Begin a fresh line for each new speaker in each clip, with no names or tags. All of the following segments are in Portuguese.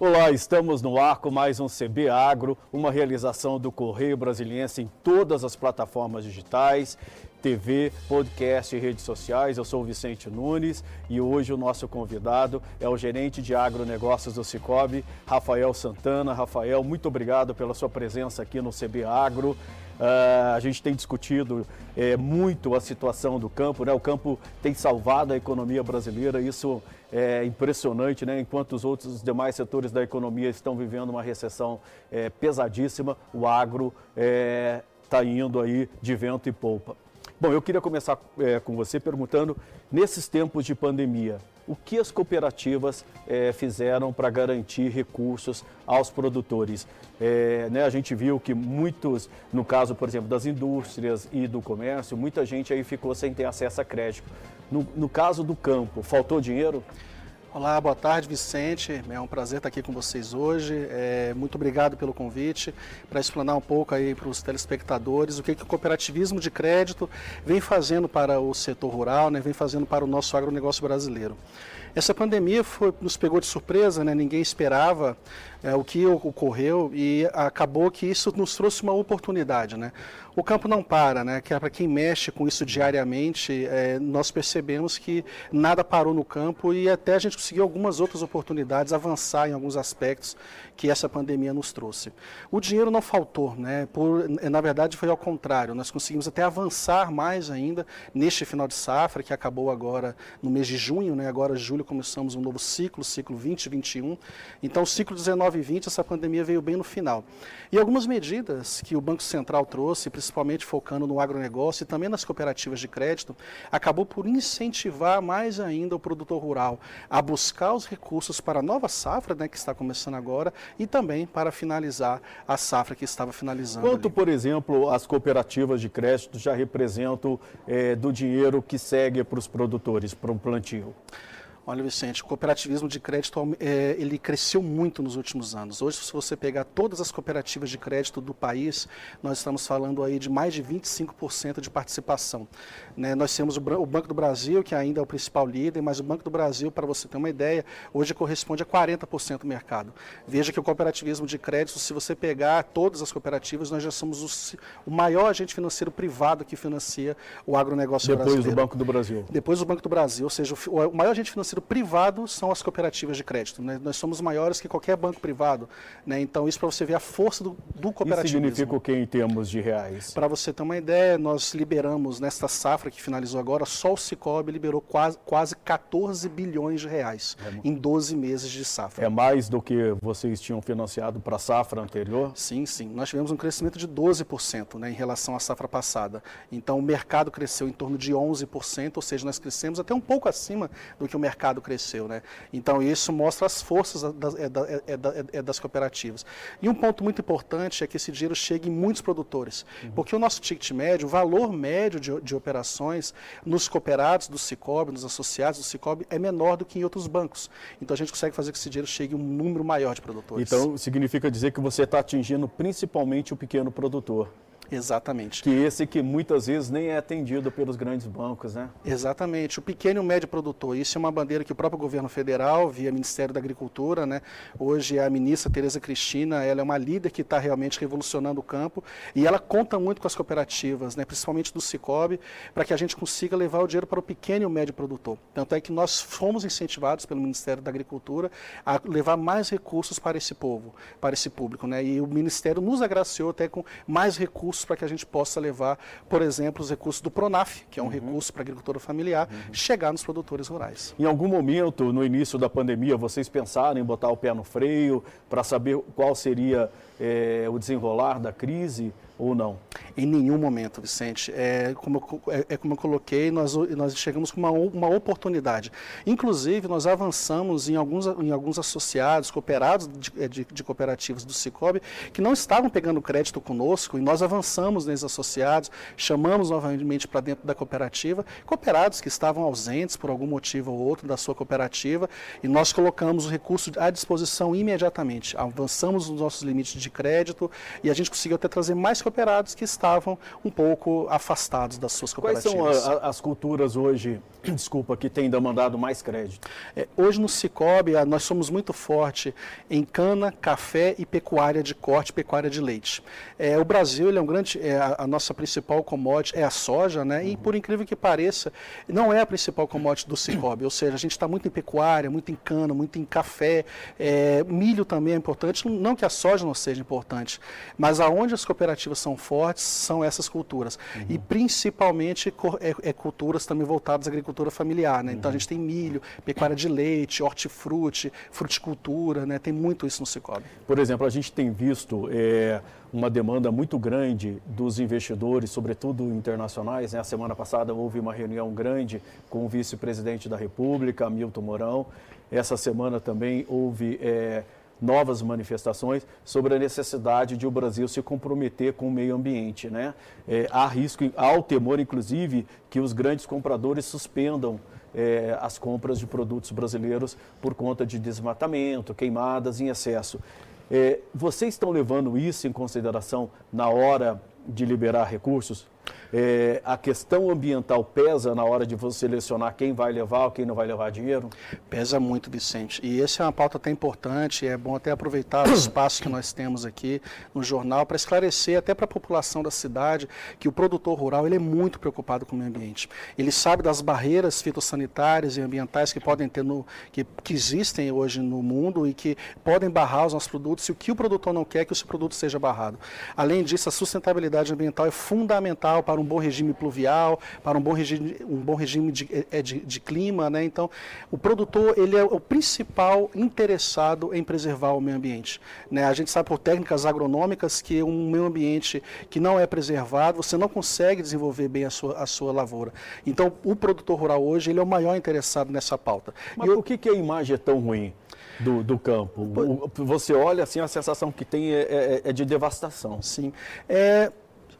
Olá, estamos no ar com mais um CB Agro, uma realização do Correio Brasiliense em todas as plataformas digitais, TV, podcast e redes sociais. Eu sou o Vicente Nunes e hoje o nosso convidado é o gerente de agronegócios do Cicobi, Rafael Santana. Rafael, muito obrigado pela sua presença aqui no CB Agro. Uh, a gente tem discutido é, muito a situação do campo, né? O campo tem salvado a economia brasileira, isso é impressionante, né? Enquanto os outros os demais setores da economia estão vivendo uma recessão é, pesadíssima, o agro está é, indo aí de vento e polpa. Bom, eu queria começar é, com você perguntando, nesses tempos de pandemia, o que as cooperativas é, fizeram para garantir recursos aos produtores? É, né, a gente viu que muitos, no caso, por exemplo, das indústrias e do comércio, muita gente aí ficou sem ter acesso a crédito. No, no caso do campo, faltou dinheiro?
Olá, boa tarde, Vicente. É um prazer estar aqui com vocês hoje. É, muito obrigado pelo convite para explanar um pouco aí para os telespectadores o que, que o cooperativismo de crédito vem fazendo para o setor rural, né, vem fazendo para o nosso agronegócio brasileiro. Essa pandemia foi, nos pegou de surpresa, né? ninguém esperava é, o que ocorreu e acabou que isso nos trouxe uma oportunidade. Né? O campo não para, né? que é para quem mexe com isso diariamente, é, nós percebemos que nada parou no campo e até a gente conseguiu algumas outras oportunidades, avançar em alguns aspectos que essa pandemia nos trouxe. O dinheiro não faltou, né? Por, na verdade foi ao contrário, nós conseguimos até avançar mais ainda neste final de safra, que acabou agora no mês de junho, né? agora julho começamos um novo ciclo, ciclo 2021. Então o ciclo 19 e 20, essa pandemia veio bem no final. E algumas medidas que o Banco Central trouxe, principalmente focando no agronegócio e também nas cooperativas de crédito, acabou por incentivar mais ainda o produtor rural a buscar os recursos para a nova safra, né, que está começando agora, e também para finalizar a safra que estava finalizando.
Quanto, ali. por exemplo, as cooperativas de crédito já representam é, do dinheiro que segue para os produtores, para o plantio?
Olha, Vicente, o cooperativismo de crédito é, ele cresceu muito nos últimos anos. Hoje, se você pegar todas as cooperativas de crédito do país, nós estamos falando aí de mais de 25% de participação. Né? Nós temos o, o, Banco do Brasil, que ainda é o principal líder, mas o Banco do Brasil, para você ter uma ideia, hoje corresponde a 40% do mercado. Veja que o cooperativismo de crédito, se você pegar todas as cooperativas, nós já somos o, o maior agente financeiro privado que financia o agronegócio
Depois
brasileiro.
Depois do Banco do Brasil.
Depois do Banco do Brasil, ou seja, o, o maior agente financeiro privado são as cooperativas de crédito. Né? Nós somos maiores que qualquer banco privado. Né? Então, isso para você ver a força do, do cooperativismo.
Isso significa o que em termos de reais?
Para você ter uma ideia, nós liberamos nesta safra que finalizou agora, só o Cicobi liberou quase, quase 14 bilhões de reais é, em 12 meses de safra.
É mais do que vocês tinham financiado para a safra anterior?
Sim, sim. Nós tivemos um crescimento de 12% né, em relação à safra passada. Então, o mercado cresceu em torno de 11%, ou seja, nós crescemos até um pouco acima do que o mercado mercado cresceu. Né? Então, isso mostra as forças das, é, é, é, é, das cooperativas. E um ponto muito importante é que esse dinheiro chegue em muitos produtores, uhum. porque o nosso ticket médio, o valor médio de, de operações nos cooperados do Cicobi, nos associados do Cicobi, é menor do que em outros bancos. Então, a gente consegue fazer que esse dinheiro chegue um número maior de produtores.
Então, significa dizer que você está atingindo principalmente o pequeno produtor.
Exatamente.
Que esse que muitas vezes nem é atendido pelos grandes bancos, né?
Exatamente. O pequeno e o médio produtor. Isso é uma bandeira que o próprio governo federal, via Ministério da Agricultura, né? Hoje a ministra Tereza Cristina, ela é uma líder que está realmente revolucionando o campo e ela conta muito com as cooperativas, né? Principalmente do Cicobi, para que a gente consiga levar o dinheiro para o pequeno e o médio produtor. Tanto é que nós fomos incentivados pelo Ministério da Agricultura a levar mais recursos para esse povo, para esse público, né? E o Ministério nos agraciou até com mais recursos recursos para que a gente possa levar, por exemplo, os recursos do PRONAF, que é um uhum. recurso para a agricultura familiar, uhum. chegar nos produtores rurais.
Em algum momento, no início da pandemia, vocês pensaram em botar o pé no freio para saber qual seria é, o desenrolar da crise? ou não?
Em nenhum momento, Vicente. É como, é, é como eu coloquei, nós, nós chegamos com uma, uma oportunidade. Inclusive, nós avançamos em alguns, em alguns associados, cooperados de, é, de, de cooperativas do Cicobi, que não estavam pegando crédito conosco, e nós avançamos nesses associados, chamamos novamente para dentro da cooperativa, cooperados que estavam ausentes por algum motivo ou outro da sua cooperativa, e nós colocamos o recurso à disposição imediatamente. Avançamos nos nossos limites de crédito e a gente conseguiu até trazer mais cooperados que estavam um pouco afastados das suas cooperativas.
Quais são a, a, as culturas hoje, desculpa, que têm demandado mais crédito?
É, hoje no Cicobi nós somos muito forte em cana, café e pecuária de corte, pecuária de leite. É, o Brasil ele é um grande, é, a, a, nossa principal commodity é a soja, né? Uhum. E por incrível que pareça, não é a principal commodity do Cicobi, ou seja, a gente está muito em pecuária, muito em cana, muito em café, é, milho também é importante, não que a soja não seja importante, mas aonde as cooperativas são fortes são essas culturas. Uhum. E principalmente é, é, culturas também voltadas à agricultura familiar. Né? Então uhum. a gente tem milho, pecuária de leite, hortifruti, fruticultura, né? tem muito isso no Cicobi.
Por exemplo, a gente tem visto é, uma demanda muito grande dos investidores, sobretudo internacionais. Né? A semana passada houve uma reunião grande com o vice-presidente da República, Milton Mourão. Essa semana também houve é, novas manifestações sobre a necessidade de o Brasil se comprometer com o meio ambiente. Né? É, há risco, há o temor, inclusive, que os grandes compradores suspendam é, as compras de produtos brasileiros por conta de desmatamento, queimadas em excesso. É, vocês estão levando isso em consideração na hora de liberar recursos? É, a questão ambiental pesa na hora de você selecionar quem vai levar quem não vai levar dinheiro?
Pesa muito, Vicente. E essa é uma pauta até importante, é bom até aproveitar o espaço que nós temos aqui no jornal para esclarecer até para a população da cidade que o produtor rural ele é muito preocupado com o meio ambiente. Ele sabe das barreiras fitossanitárias e ambientais que podem ter no, que, que existem hoje no mundo e que podem barrar os nossos produtos e o que o produtor não quer é que o seu produto seja barrado. Além disso, a sustentabilidade ambiental é fundamental para um bom regime pluvial, para um bom regime, um bom regime de, é, de, de clima. Né? Então, o produtor ele é o principal interessado em preservar o meio ambiente. Né? A gente sabe por técnicas agronômicas que um meio ambiente que não é preservado, você não consegue desenvolver bem a sua, a sua lavoura. Então, o produtor rural hoje ele é o maior interessado nessa pauta.
Mas por que, que a imagem é tão ruim? Do, do, campo. Você olha assim, a sensação que tem é, é, é de devastação.
Sim. É,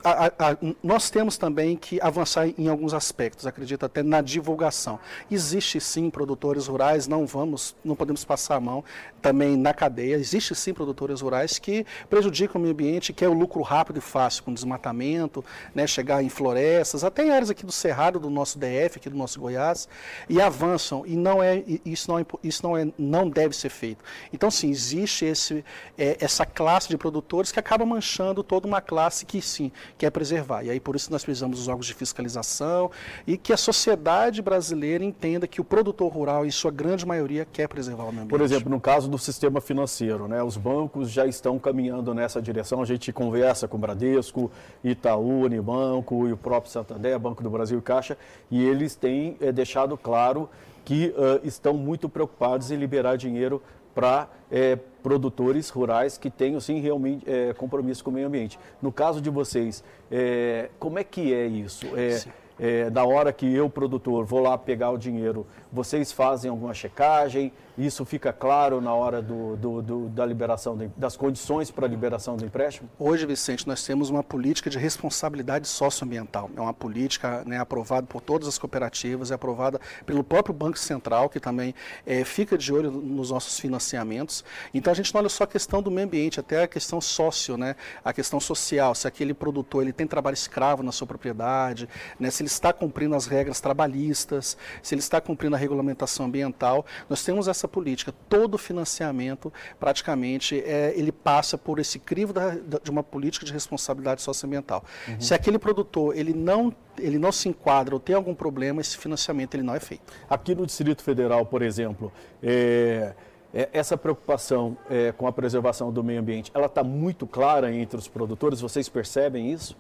a, a, nós temos também que avançar em alguns aspectos, acredito até na divulgação. Existe sim produtores rurais, não vamos, não podemos passar a mão também na cadeia. Existe sim produtores rurais que prejudicam o meio ambiente, que é o lucro rápido e fácil, com desmatamento, né, chegar em florestas, até em áreas aqui do Cerrado, do nosso DF, aqui do nosso Goiás, e avançam. E não é isso não é, isso não é não deve ser feito. Então sim, existe esse é, essa classe de produtores que acaba manchando toda uma classe que sim quer preservar. E aí por isso nós precisamos dos órgãos de fiscalização e que a sociedade brasileira entenda que o produtor rural, em sua grande maioria, quer preservar o meio ambiente.
Por exemplo, no caso do sistema financeiro, né, os bancos já estão caminhando nessa direção. A gente conversa com o Bradesco, Itaú, Unibanco e o próprio Santander, Banco do Brasil e Caixa, e eles têm é, deixado claro que uh, estão muito preocupados em liberar dinheiro para é, produtores rurais que tenham sim realmente é, compromisso com o meio ambiente. No caso de vocês, é, como é que é isso? É, é, da hora que eu, produtor, vou lá pegar o dinheiro, vocês fazem alguma checagem? Isso fica claro na hora do, do, do, da liberação das condições para a liberação do empréstimo?
Hoje, Vicente, nós temos uma política de responsabilidade socioambiental. É uma política né, aprovada por todas as cooperativas, é aprovada pelo próprio Banco Central, que também é, fica de olho nos nossos financiamentos. Então a gente não olha só a questão do meio ambiente, até a questão sócio, né, a questão social, se aquele produtor ele tem trabalho escravo na sua propriedade, né, se ele está cumprindo as regras trabalhistas, se ele está cumprindo a regulamentação ambiental. Nós temos essa política. Todo financiamento, praticamente, é, ele passa por esse crivo da, de uma política de responsabilidade socioambiental. Uhum. Se aquele produtor ele não ele não se enquadra ou tem algum problema, esse financiamento ele não é feito.
Aqui no Distrito Federal, por exemplo, é, é, essa preocupação é, com a preservação do meio ambiente, ela está muito clara entre os produtores? Vocês percebem isso?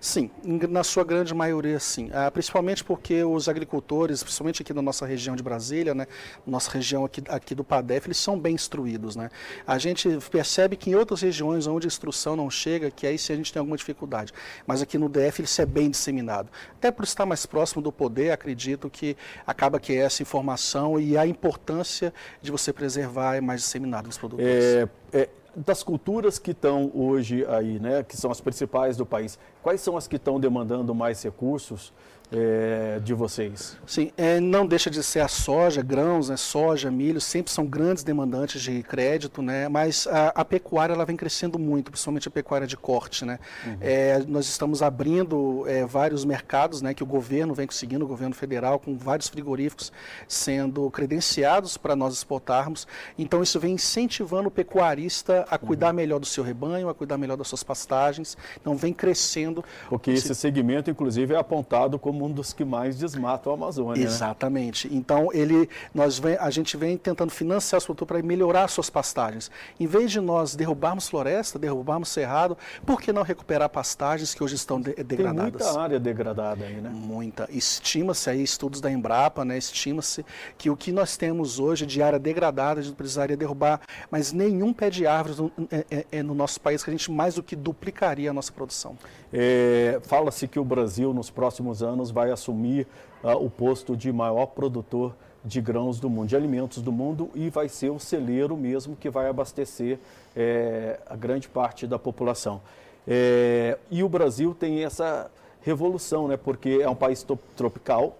Sim, na sua grande maioria sim. Ah, principalmente porque os agricultores, principalmente aqui na nossa região de Brasília, né, nossa região aqui, aqui do PADEF, eles são bem instruídos. Né? A gente percebe que em outras regiões onde a instrução não chega, que aí sim a gente tem alguma dificuldade. Mas aqui no DF isso é bem disseminado. Até por estar mais próximo do poder, acredito que acaba que essa informação e a importância de você preservar é mais disseminada nos produtores.
É, é das culturas que estão hoje aí, né, que são as principais do país, quais são as que estão demandando mais recursos é, de vocês?
Sim, é, não deixa de ser a soja, grãos, né, soja, milho, sempre são grandes demandantes de crédito, né, mas a, a pecuária ela vem crescendo muito, principalmente a pecuária de corte. Né. Uhum. É, nós estamos abrindo é, vários mercados né, que o governo vem conseguindo, o governo federal, com vários frigoríficos sendo credenciados para nós exportarmos. Então isso vem incentivando o pecuarista a cuidar uhum. melhor do seu rebanho, a cuidar melhor das suas pastagens. Então vem crescendo.
Porque esse segmento, inclusive, é apontado como um dos que mais desmatam a Amazônia.
Né? Exatamente. Né? Então ele, nós vem, a gente vem tentando financiar os produtores para melhorar suas pastagens. Em vez de nós derrubarmos floresta, derrubarmos cerrado, por que não recuperar pastagens que hoje estão de, degradadas?
Tem muita área degradada aí, né?
Muita. Estima-se aí, estudos da Embrapa, né? Estima-se que o que nós temos hoje de área degradada, a gente precisaria derrubar, mas nenhum pé de árvores no, é, é, é no nosso país que a gente mais do que duplicaria a nossa produção.
É, Fala-se que o Brasil, nos próximos anos, vai assumir uh, o posto de maior produtor de grãos do mundo, de alimentos do mundo, e vai ser o celeiro mesmo que vai abastecer é, a grande parte da população. É, e o Brasil tem essa revolução, né, porque é um país tropical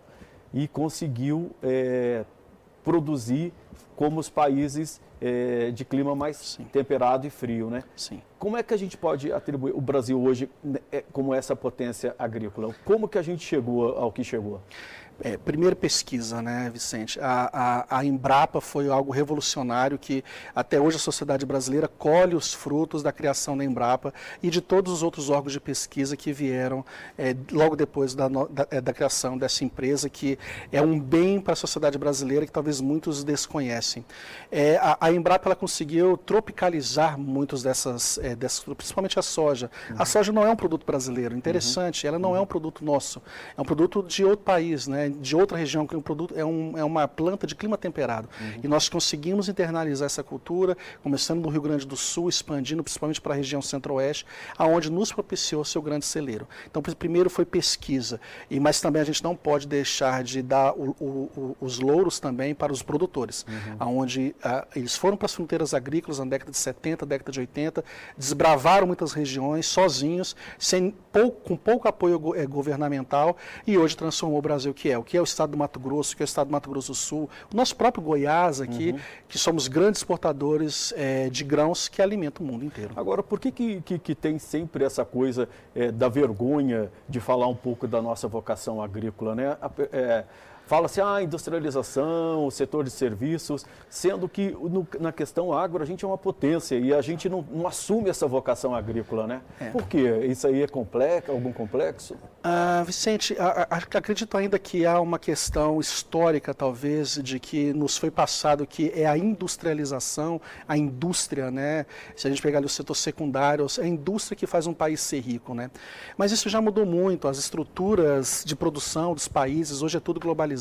e conseguiu é, produzir como os países é, de clima mais Sim. temperado e frio, né?
Sim.
Como é que a gente pode atribuir o Brasil hoje né, é, como essa potência agrícola? Como que a gente chegou ao que chegou?
É, primeira pesquisa, né, Vicente? A, a, a, Embrapa foi algo revolucionário que até hoje a sociedade brasileira colhe os frutos da criação da Embrapa e de todos os outros órgãos de pesquisa que vieram é, logo depois da, da, é, da, criação dessa empresa, que é um bem para a sociedade brasileira que talvez muitos desconhecem. É, a, a, Embrapa ela conseguiu tropicalizar muitos dessas, é, dessas principalmente a soja. Uhum. A soja não é um produto brasileiro, interessante, uhum. ela não é um uhum. produto nosso, é um produto de outro país, né? De outra região, que um produto, é, um, é uma planta de clima temperado. Uhum. E nós conseguimos internalizar essa cultura, começando no Rio Grande do Sul, expandindo principalmente para a região centro-oeste, aonde nos propiciou seu grande celeiro. Então, primeiro foi pesquisa, e mas também a gente não pode deixar de dar o, o, o, os louros também para os produtores, uhum. aonde a, eles foram para as fronteiras agrícolas na década de 70, década de 80, desbravaram muitas regiões sozinhos, sem pouco, com pouco apoio é, governamental, e hoje transformou o Brasil que é é, o que é o estado do Mato Grosso, o que é o estado do Mato Grosso do Sul, o nosso próprio Goiás aqui, uhum. que somos grandes exportadores é, de grãos que alimentam o mundo inteiro.
Agora, por que, que, que, que tem sempre essa coisa é, da vergonha de falar um pouco da nossa vocação agrícola, né? É, Fala-se, ah, industrialização, o setor de serviços, sendo que no, na questão agro a gente é uma potência e a gente não, não assume essa vocação agrícola, né? É. Por quê? Isso aí é complexo, algum complexo?
Ah, Vicente, a, a, acredito ainda que há uma questão histórica, talvez, de que nos foi passado que é a industrialização, a indústria, né? Se a gente pegar ali o setor secundário, é a indústria que faz um país ser rico, né? Mas isso já mudou muito, as estruturas de produção dos países, hoje é tudo globalizado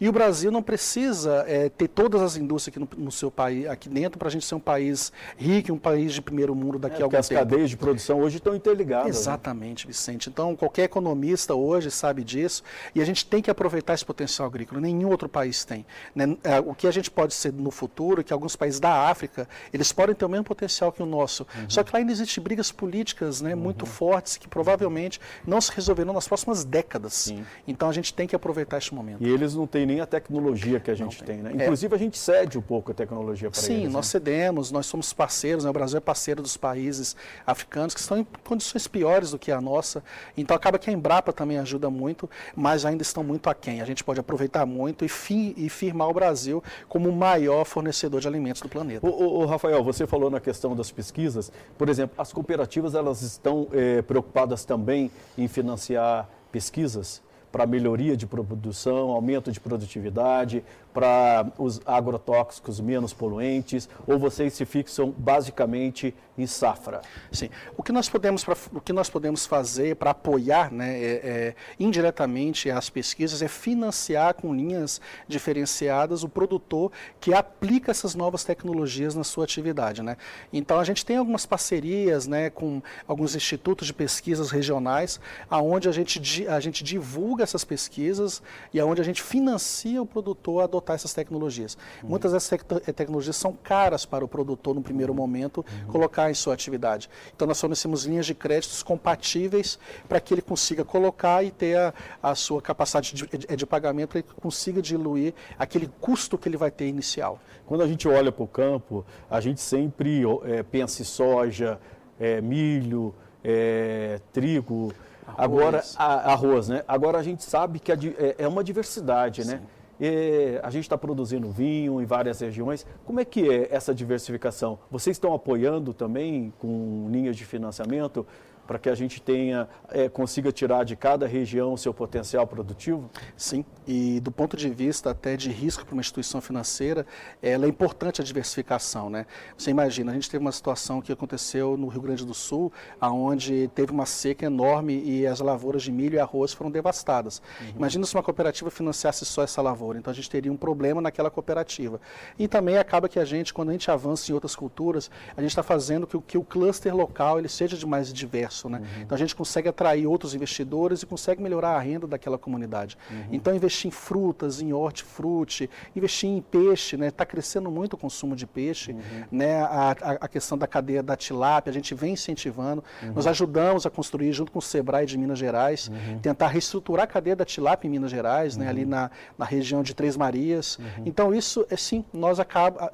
E o Brasil não precisa é, ter todas as indústrias aqui no, no seu país, aqui dentro, para a gente ser um país rico, um país de primeiro mundo daqui é, a algum
as
tempo.
as cadeias de produção hoje estão interligadas.
Né? Exatamente, né? Vicente. Então, qualquer economista hoje sabe disso. E a gente tem que aproveitar esse potencial agrícola. Nenhum outro país tem. Né? É, o que a gente pode ser no futuro, que alguns países da África, eles podem ter o mesmo potencial que o nosso. Uhum. Só que lá ainda existem brigas políticas né, uhum. muito fortes que provavelmente não se resolverão nas próximas décadas. Sim. Então, a gente tem que aproveitar este momento.
E eles não têm nem a tecnologia que a gente tem. tem, né? É. Inclusive, é. a gente cede um pouco a tecnologia para
eles.
Sim,
nós né? cedemos, nós somos parceiros, né? o Brasil é parceiro dos países africanos que estão em condições piores do que a nossa. Então, acaba que a Embrapa também ajuda muito, mas ainda estão muito aquém. A gente pode aproveitar muito e, fi, e firmar o Brasil como o maior fornecedor de alimentos do planeta.
O, Rafael, você falou na questão das pesquisas. Por exemplo, as cooperativas elas estão é, preocupadas também em financiar pesquisas? Para melhoria de produção, aumento de produtividade, para os agrotóxicos menos poluentes, ou vocês se fixam basicamente em safra?
Sim. O que nós podemos, pra, o que nós podemos fazer para apoiar né, é, é, indiretamente as pesquisas é financiar com linhas diferenciadas o produtor que aplica essas novas tecnologias na sua atividade. Né? Então a gente tem algumas parcerias né, com alguns institutos de pesquisas regionais, aonde a gente, a gente divulga essas pesquisas e aonde a gente financia o produtor a adotar adotar essas tecnologias. Uhum. Muitas dessas te tecnologias são caras para o produtor no primeiro momento uhum. colocar em sua atividade. Então nós fornecemos linhas de créditos compatíveis para que ele consiga colocar e ter a, a sua capacidade de, de, de pagamento para que consiga diluir aquele custo que ele vai ter inicial.
Quando a gente olha para o campo, a gente sempre é, pensa em soja, é, milho, é, trigo, arroz. agora a, arroz, né? Agora a gente sabe que a, é, é, uma diversidade, né? E a gente está produzindo vinho em várias regiões. Como é que é essa diversificação? Vocês estão apoiando também com linhas de financiamento? Para que a gente tenha, é, consiga tirar de cada região o seu potencial produtivo?
Sim, e do ponto de vista até de risco para uma instituição financeira, ela é importante a diversificação. Né? Você imagina, a gente teve uma situação que aconteceu no Rio Grande do Sul, onde teve uma seca enorme e as lavouras de milho e arroz foram devastadas. Uhum. Imagina se uma cooperativa financiasse só essa lavoura, então a gente teria um problema naquela cooperativa. E também acaba que a gente, quando a gente avança em outras culturas, a gente está fazendo que, que o cluster local ele seja de mais diverso Né? Uhum. Então a gente consegue atrair outros investidores e consegue melhorar a renda daquela comunidade. Uhum. Então investir em frutas, em hortifruti, investir em peixe, está né? Tá crescendo muito o consumo de peixe, uhum. né? A, a, a, questão da cadeia da tilápia, a gente vem incentivando. Uhum. Nós ajudamos a construir, junto com o Sebrae de Minas Gerais, uhum. tentar reestruturar a cadeia da tilápia em Minas Gerais, né? ali uhum. na, na região de Três Marias. Então isso, é sim, nós acaba,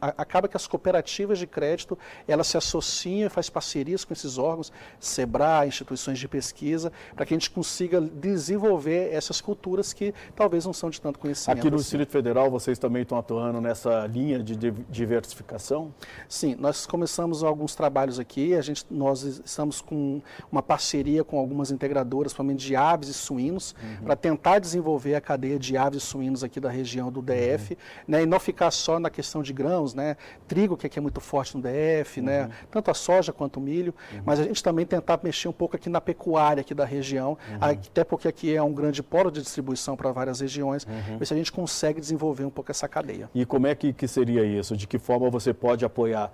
acaba que as cooperativas de crédito, elas se associam e faz parcerias com esses órgãos SEBRAE, instituições de pesquisa, para que a gente consiga desenvolver essas culturas que talvez não são de tanto conhecimento.
Aqui no assim. Distrito Federal, vocês também estão atuando nessa linha de diversificação?
Sim, nós começamos alguns trabalhos aqui, a gente, nós estamos com uma parceria com algumas integradoras, principalmente de aves e suínos, uhum. para tentar desenvolver a cadeia de aves e suínos aqui da região do DF, uhum. né, e não ficar só na questão de grãos, né, trigo, que aqui é muito forte no DF, né, uhum. né, tanto a soja quanto o milho, uhum. mas a gente também também tentar mexer um pouco aqui na pecuária aqui da região, uhum. até porque aqui é um grande polo de distribuição para várias regiões, uhum. ver se a gente consegue desenvolver um pouco essa cadeia.
E como é que, que seria isso? De que forma você pode apoiar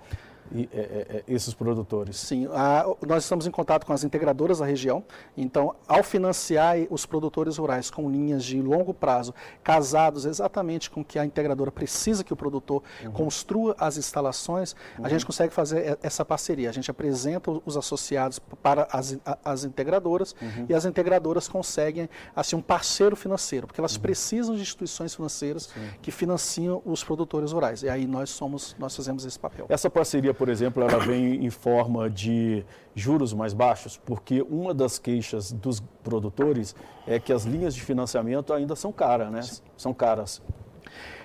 e, é, é, é, esses produtores?
Sim, a, nós estamos em contato com as integradoras da região. Então, ao financiar os produtores rurais com linhas de longo prazo, casados exatamente com o que a integradora precisa que o produtor uhum. construa as instalações, uhum. a gente consegue fazer essa parceria. A gente apresenta os associados para as, as integradoras uhum. e as integradoras conseguem assim um parceiro financeiro, porque elas uhum. precisam de instituições financeiras Sim. que financiam os produtores rurais. E aí nós somos, nós fazemos esse papel.
Essa parceria por exemplo, ela vem em forma de juros mais baixos, porque uma das queixas dos produtores é que as linhas de financiamento ainda são caras, né? São caras.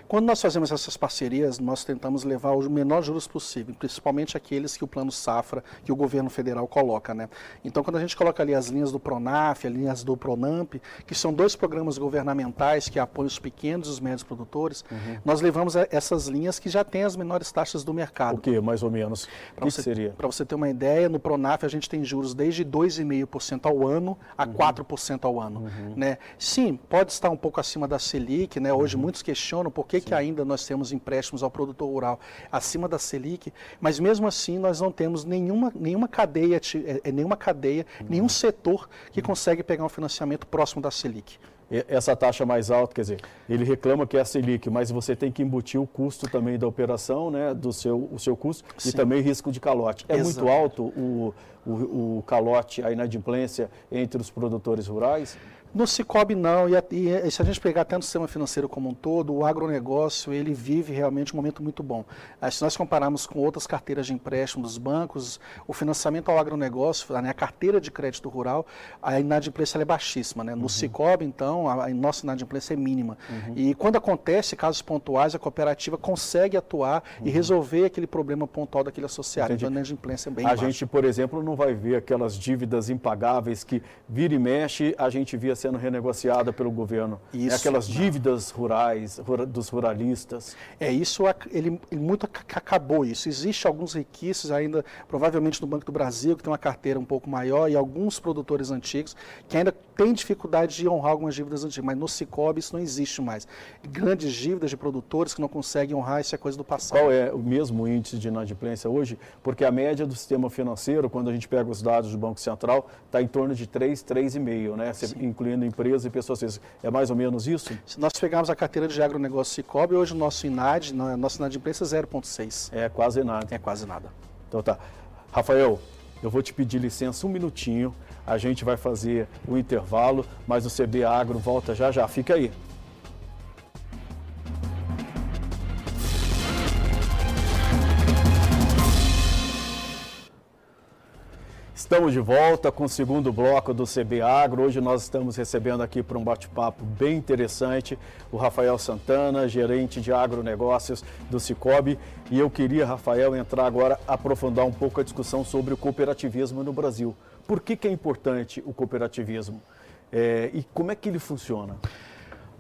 Quando nós fazemos essas parcerias, nós tentamos levar o menor juros possível, principalmente aqueles que o plano safra, que o governo federal coloca. Né? Então, quando a gente coloca ali as linhas do PRONAF, as linhas do PRONAMP, que são dois programas governamentais que apoiam os pequenos e os médios produtores, uhum. nós levamos essas linhas que já têm as menores taxas do mercado.
O que, mais ou menos? Que,
você,
seria?
Para você ter uma ideia, no PRONAF a gente tem juros desde 2,5% ao ano a uhum. 4% ao ano. Uhum. Né? Sim, pode estar um pouco acima da Selic, né? hoje uhum. muitos questionam por que que, que ainda nós temos empréstimos ao produtor rural acima da Selic, mas mesmo assim nós não temos nenhuma, nenhuma cadeia, é, é, nenhuma cadeia, uhum. nenhum setor que consegue pegar um financiamento próximo da Selic
essa taxa mais alta, quer dizer, ele reclama que é a Selic, mas você tem que embutir o custo também da operação, né, do seu, o seu custo Sim. e também risco de calote. É Exato. muito alto o, o, o calote, a inadimplência entre os produtores rurais?
No Cicobi não, e, e, se a gente pegar até no sistema financeiro como um todo, o agronegócio ele vive realmente um momento muito bom. Se nós compararmos com outras carteiras de empréstimo dos bancos, o financiamento ao agronegócio, né, a carteira de crédito rural, a inadimplência é baixíssima. Né? No uhum. Cicobi, então, a, a, nossa inadimplência é mínima. Uhum. E quando acontece casos pontuais, a cooperativa consegue atuar uhum. e resolver aquele problema pontual daquele associado. Entendi. Então a inadimplência é bem
A
baixa.
gente, por exemplo, não vai ver aquelas dívidas impagáveis que vira e mexe, a gente via sendo renegociada pelo governo. É isso. É aquelas dívidas rurais, dos ruralistas.
É isso, ele, ele muito acabou isso. Existe alguns requisitos ainda, provavelmente no Banco do Brasil, que tem uma carteira um pouco maior, e alguns produtores antigos que ainda têm dificuldade de honrar algumas dívidas antigas, mas no Cicobi isso não existe mais. Grandes dívidas de produtores que não conseguem honrar, isso é coisa do passado.
Qual é o mesmo índice de inadimplência hoje? Porque a média do sistema financeiro, quando a gente pega os dados do Banco Central, está em torno de 3, 3,5, né? Você inclui incluindo empresas e pessoas físicas. É mais ou menos isso?
Se nós pegarmos a carteira de agronegócio Cicobi, hoje o nosso INAD, nosso INAD de imprensa é 0,6.
É quase nada.
É quase nada.
Então tá. Rafael, eu vou te pedir licença um minutinho. A gente vai fazer o intervalo, mas o CB Agro volta já já. Fica aí. Estamos de volta com o segundo bloco do CB Agro. Hoje nós estamos recebendo aqui para um bate-papo bem interessante o Rafael Santana, gerente de agronegócios do Cicobi. E eu queria, Rafael, entrar agora, aprofundar um pouco a discussão sobre o cooperativismo no Brasil. Por que, que é importante o cooperativismo? É, e como é que ele funciona?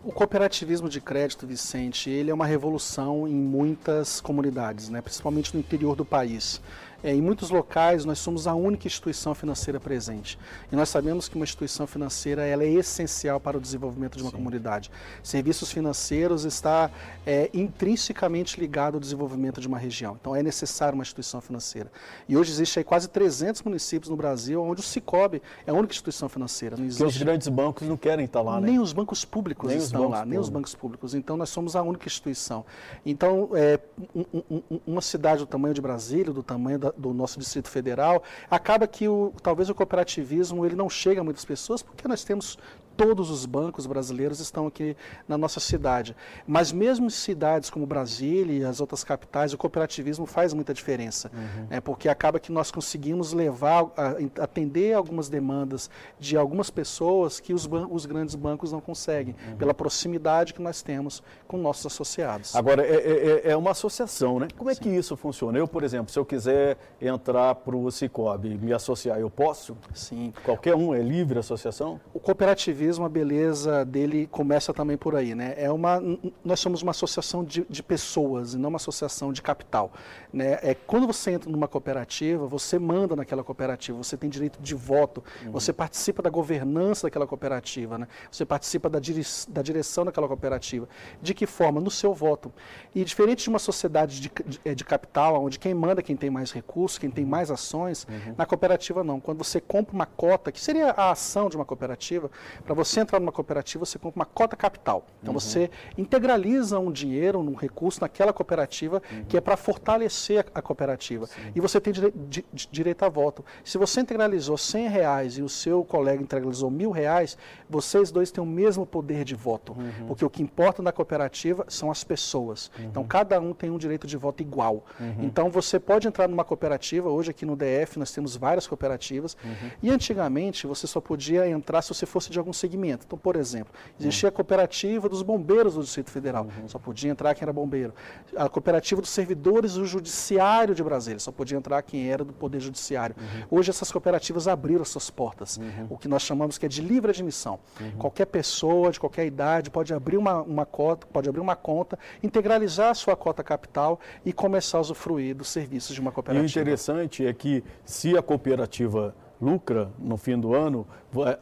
O cooperativismo de crédito, Vicente, ele é uma revolução em muitas comunidades, né? principalmente no interior do país. É, em muitos locais, nós somos a única instituição financeira presente. E nós sabemos que uma instituição financeira ela é essencial para o desenvolvimento de uma Sim. comunidade. Serviços financeiros está é, intrinsecamente ligado ao desenvolvimento de uma região. Então, é necessário uma instituição financeira. E hoje existe aí quase 300 municípios no Brasil onde o Cicobi é a única instituição financeira.
Não existe... Porque os grandes bancos não querem estar lá,
né? Nem os bancos públicos nem estão lá, públicos. nem os bancos públicos. Então, nós somos a única instituição. Então, é, um, um, uma cidade do tamanho de Brasília, do tamanho da do nosso Distrito Federal, acaba que o, talvez o cooperativismo ele não chega a muitas pessoas porque nós temos todos os bancos brasileiros estão aqui na nossa cidade. Mas mesmo em cidades como Brasília e as outras capitais, o cooperativismo faz muita diferença, uhum. né, porque acaba que nós conseguimos levar, a, atender algumas demandas de algumas pessoas que os, os grandes bancos não conseguem, uhum. pela proximidade que nós temos com nossos associados.
Agora, é, é, é, é uma associação, né? Como é Sim. que isso funciona? Eu, por exemplo, se eu quiser entrar para o Cicobi e me associar, eu posso?
Sim.
Qualquer um é livre associação?
O cooperativismo a beleza dele começa também por aí, né? É uma, nós somos uma associação de, de pessoas e não uma associação de capital, né? É quando você entra numa cooperativa, você manda naquela cooperativa, você tem direito de voto, uhum. você participa da governança daquela cooperativa, né? Você participa da, dire, da direção daquela cooperativa. De que forma? No seu voto. E diferente de uma sociedade de, de, é, de capital, onde quem manda é quem tem mais recursos, quem tem uhum. mais ações, uhum. na cooperativa não. Quando você compra uma cota, que seria a ação de uma cooperativa, para você entrar numa cooperativa, você compra uma cota capital. Então uhum. você integraliza um dinheiro, um recurso naquela cooperativa, uhum. que é para fortalecer a, a cooperativa. Sim. E você tem dire, di, direito a voto. Se você integralizou 100 reais e o seu colega integralizou mil reais, vocês dois têm o mesmo poder de voto. Uhum. Porque o que importa na cooperativa são as pessoas. Uhum. Então cada um tem um direito de voto igual. Uhum. Então você pode entrar numa cooperativa, hoje aqui no DF nós temos várias cooperativas, uhum. e antigamente você só podia entrar se você fosse de algum segmento. Então, por exemplo, existia a cooperativa dos bombeiros do Distrito Federal, uhum. só podia entrar quem era bombeiro. A cooperativa dos servidores do Judiciário de Brasília, só podia entrar quem era do Poder Judiciário. Uhum. Hoje essas cooperativas abriram suas portas, uhum. o que nós chamamos que é de livre admissão. Uhum. Qualquer pessoa de qualquer idade pode abrir uma, uma cota, pode abrir uma conta, integralizar a sua cota capital e começar a usufruir dos serviços de uma cooperativa.
E o interessante é que se a cooperativa lucra no fim do ano,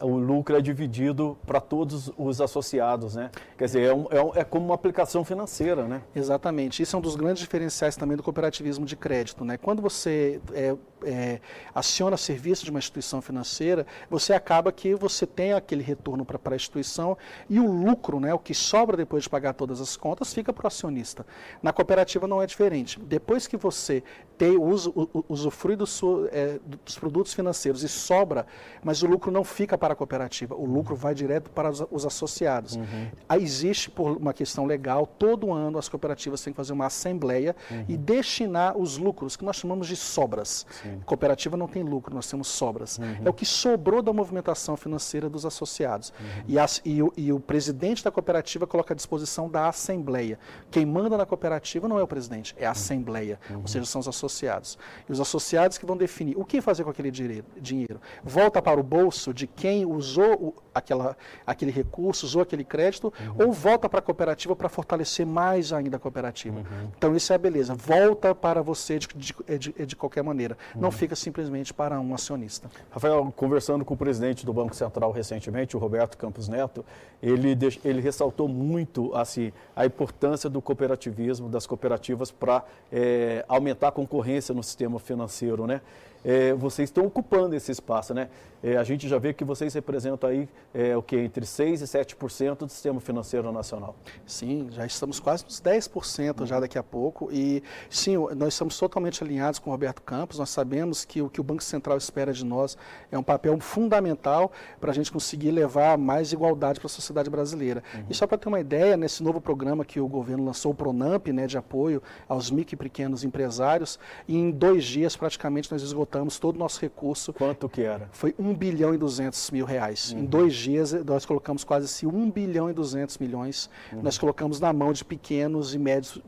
o lucro é dividido para todos os associados, né? Quer dizer, é, um, é, um, é, como uma aplicação financeira, né?
Exatamente. Isso é um dos grandes diferenciais também do cooperativismo de crédito, né? Quando você é, é, aciona serviço de uma instituição financeira, você acaba que você tem aquele retorno para a instituição e o lucro, né, o que sobra depois de pagar todas as contas, fica para o acionista. Na cooperativa não é diferente. Depois que você tem, usa, usufrui do é, dos produtos financeiros e sobra, mas o lucro não fica para a cooperativa, o lucro vai direto para os, os associados. Uhum. Aí existe, por uma questão legal, todo ano as cooperativas têm que fazer uma assembleia uhum. e destinar os lucros, que nós chamamos de sobras. Sim. Cooperativa não tem lucro, nós temos sobras. Uhum. É o que sobrou da movimentação financeira dos associados. Uhum. E, as, e, o, e, o, presidente da cooperativa coloca à disposição da Assembleia. Quem manda na cooperativa não é o presidente, é a Assembleia, uhum. ou seja, são os associados. E os associados que vão definir o que fazer com aquele dinheiro. Volta para o bolso de quem usou aquela, aquele recurso, usou aquele crédito, uhum. ou volta para a cooperativa para fortalecer mais ainda a cooperativa. Uhum. Então isso é a beleza. Volta para você de, de, de, de qualquer maneira não fica simplesmente para um acionista.
Rafael, conversando com o presidente do Banco Central recentemente, o Roberto Campos Neto, ele, ele ressaltou muito assim, a importância do cooperativismo, das cooperativas, para é, aumentar a concorrência no sistema financeiro. Né? É, vocês estão ocupando esse espaço, né? É, a gente já vê que vocês representam aí é, o que entre 6 e 7% do sistema financeiro nacional.
Sim, já estamos quase nos 10% já daqui a pouco e sim, nós estamos totalmente alinhados com o Roberto Campos. Nós sabemos que o que o Banco Central espera de nós é um papel fundamental para a gente conseguir levar mais igualdade para a sociedade brasileira. Uhum. E só para ter uma ideia, nesse novo programa que o governo lançou, o Pronamp, né, de apoio aos micro e pequenos empresários, em dois dias praticamente nós esgotamos todo o nosso recurso.
Quanto que era?
Foi 1 bilhão e 200 mil reais. Uhum. Em dois dias nós colocamos quase esse 1 bilhão e 200 milhões, uhum. nós colocamos na mão de pequenos e médios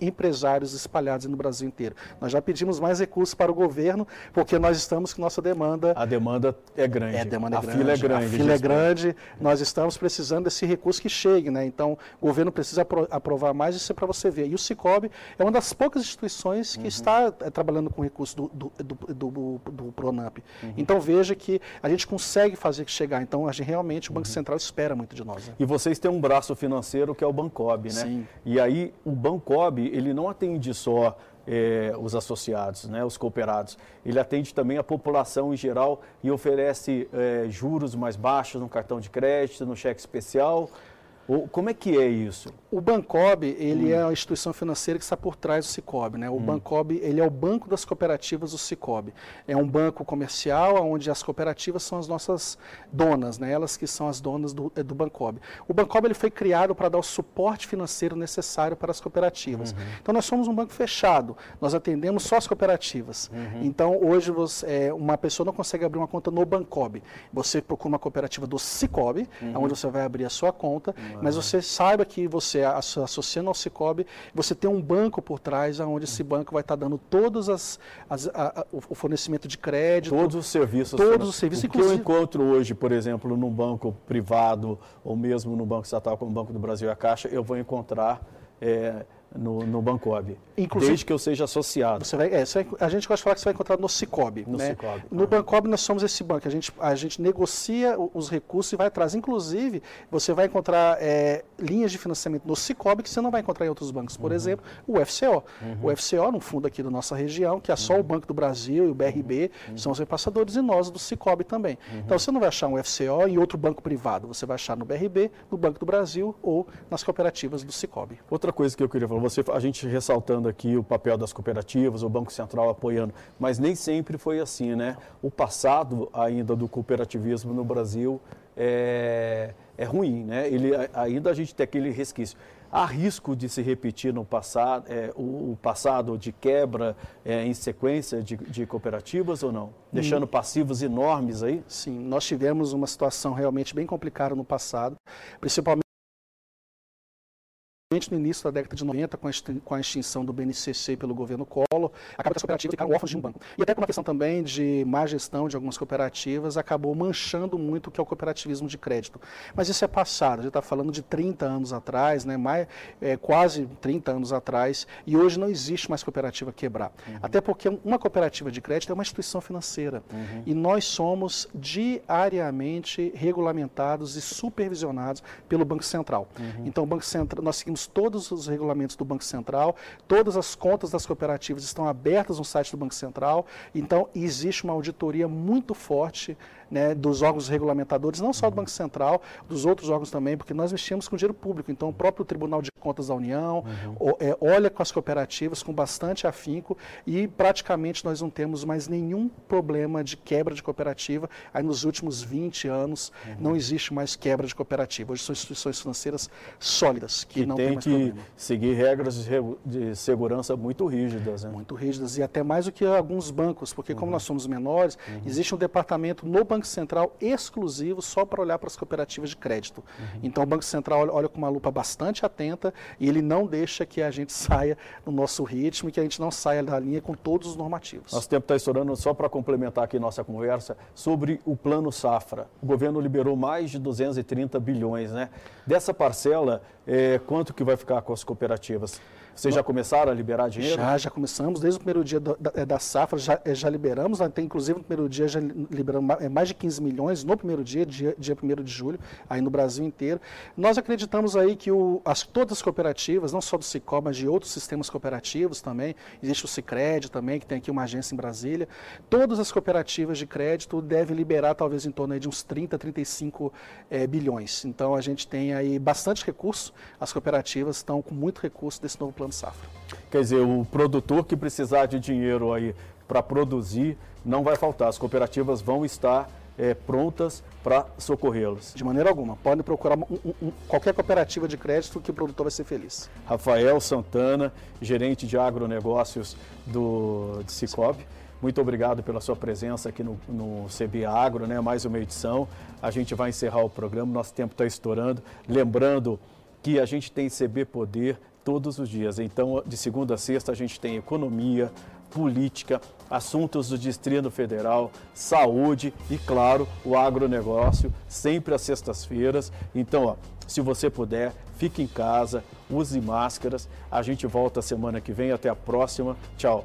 empresários espalhados no Brasil inteiro. Nós já pedimos mais recursos para o governo, porque nós estamos com nossa demanda.
A demanda é grande.
É, a demanda é a grande. Fila é grande. A fila é grande. Nós estamos precisando desse recurso que chegue, né? Então, o governo precisa aprovar mais, isso é para você ver. E o Cicobi é uma das poucas instituições que uhum. está é, trabalhando com recurso do, do, do, do, do Pronamp. Uhum. Então, veja que a gente consegue fazer chegar. Então, a gente, realmente, o Banco uhum. Central espera muito de nós. Né?
E vocês têm um braço financeiro que é o Bancob, né? Sim. E aí, o Bancob, ele não atende só é, os associados, né, os cooperados. Ele atende também a população em geral e oferece é, juros mais baixos no cartão de crédito, no cheque especial. Como é que é isso?
O Bancob, ele hum. é a instituição financeira que está por trás do Cicobi. Né? O hum. Bancob, ele é o banco das cooperativas do Cicobi. É um banco comercial onde as cooperativas são as nossas donas, né? elas que são as donas do, do Bancob. O Bancob ele foi criado para dar o suporte financeiro necessário para as cooperativas. Uhum. Então nós somos um banco fechado, nós atendemos só as cooperativas. Uhum. Então hoje você, é, uma pessoa não consegue abrir uma conta no Bancob. Você procura uma cooperativa do Cicobi, uhum. onde você vai abrir a sua conta. Mas você saiba que você, associando ao Cicobi, você tem um banco por trás, onde esse banco vai estar dando todos as, as a, a, o fornecimento de crédito.
Todos os serviços.
Todos os serviços.
O que eu encontro hoje, por exemplo, num banco privado ou mesmo no banco estatal como o Banco do Brasil e a Caixa, eu vou encontrar é, no, no Bancob, Inclusive, desde que eu seja associado.
Você vai, é, você vai, a gente gosta de falar que você vai encontrar no Cicobi. No, né? Cicobi. no ah. Bancob nós somos esse banco, a gente, a gente negocia os recursos e vai atrás. Inclusive, você vai encontrar é, linhas de financiamento no Cicobi que você não vai encontrar em outros bancos. Por uhum. exemplo, o FCO. Uhum. O FCO, no fundo aqui da nossa região, que é só uhum. o Banco do Brasil e o BRB, uhum. são os repassadores e nós do Cicobi também. Uhum. Então você não vai achar um FCO em outro banco privado, você vai achar no BRB, no Banco do Brasil ou nas cooperativas do Cicobi.
Outra coisa que eu queria falar, você, a gente ressaltando aqui o papel das cooperativas, o Banco Central apoiando, mas nem sempre foi assim, né? O passado ainda do cooperativismo no Brasil é, é ruim, né? Ele, ainda a gente tem aquele resquício. Há risco de se repetir no passado, é, o, o, passado de quebra é, em sequência de, de, cooperativas ou não? Deixando hum. passivos enormes aí?
Sim, nós tivemos uma situação realmente bem complicada no passado, principalmente no início da década de 90, com a extinção do BNCC pelo governo Collor, acaba que as cooperativas ficaram órfãos de um banco. E até por uma questão também de má gestão de algumas cooperativas, acabou manchando muito o que é o cooperativismo de crédito. Mas isso é passado, a gente está falando de 30 anos atrás, né, mais, é, quase 30 anos atrás, e hoje não existe mais cooperativa quebrar. Uhum. Até porque uma cooperativa de crédito é uma instituição financeira. Uhum. E nós somos diariamente regulamentados e supervisionados pelo Banco Central. Uhum. Então, o Banco Central, nós seguimos todos os regulamentos do Banco Central, todas as contas das cooperativas estão abertas no site do Banco Central, então existe uma auditoria muito forte né, dos órgãos regulamentadores, não só do Banco Central, dos outros órgãos também, porque nós mexemos com dinheiro público. Então, o próprio Tribunal de Contas da União uhum. é, olha com as cooperativas com bastante afinco e praticamente nós não temos mais nenhum problema de quebra de cooperativa. Aí, nos últimos 20 anos, uhum. não existe mais quebra de cooperativa. Hoje são instituições financeiras sólidas, que
e
não
tem
mais que problema.
seguir regras de segurança muito rígidas. Né?
Muito rígidas, e até mais do que alguns bancos, porque como uhum. nós somos menores, uhum. existe um departamento no Banco Banco Central exclusivo só para olhar para as cooperativas de crédito. Uhum. Então o Banco Central olha, com uma lupa bastante atenta e ele não deixa que a gente saia no nosso ritmo e que a gente não saia da linha com todos os normativos.
Nosso tempo está estourando, só para complementar aqui nossa conversa, sobre o plano Safra. O governo liberou mais de 230 bilhões, né? Dessa parcela, é, quanto que vai ficar com as cooperativas? Vocês já começaram a liberar dinheiro?
Já, já começamos. Desde o primeiro dia da, da, é, da safra, já, é, já liberamos. Até, inclusive, no primeiro dia já liberamos é, mais de 15 milhões, no primeiro dia, dia, dia 1 de julho, aí no Brasil inteiro. Nós acreditamos aí que o, as, todas as cooperativas, não só do Cicó, mas de outros sistemas cooperativos também, existe o Cicred também, que tem aqui uma agência em Brasília, todas as cooperativas de crédito devem liberar talvez em torno de uns 30, 35 é, bilhões. Então, a gente tem aí bastante recurso, as cooperativas estão com muito recurso desse novo plano safra.
Quer dizer, o produtor que precisar de dinheiro aí para produzir, não vai faltar. As cooperativas vão estar é, prontas para socorrê-los.
De maneira alguma. Podem procurar um, um, qualquer cooperativa de crédito que o produtor vai ser feliz.
Rafael Santana, gerente de agronegócios do de Cicobi. Muito obrigado pela sua presença aqui no, no CB Agro, né? mais uma edição. A gente vai encerrar o programa, nosso tempo está estourando. Lembrando que a gente tem CB Poder todos os dias. Então, de segunda a sexta, a gente tem economia, política, assuntos do Distrito Federal, saúde e, claro, o agronegócio, sempre às sextas-feiras. Então, ó, se você puder, fique em casa, use máscaras. A gente volta semana que vem. Até a próxima. Tchau.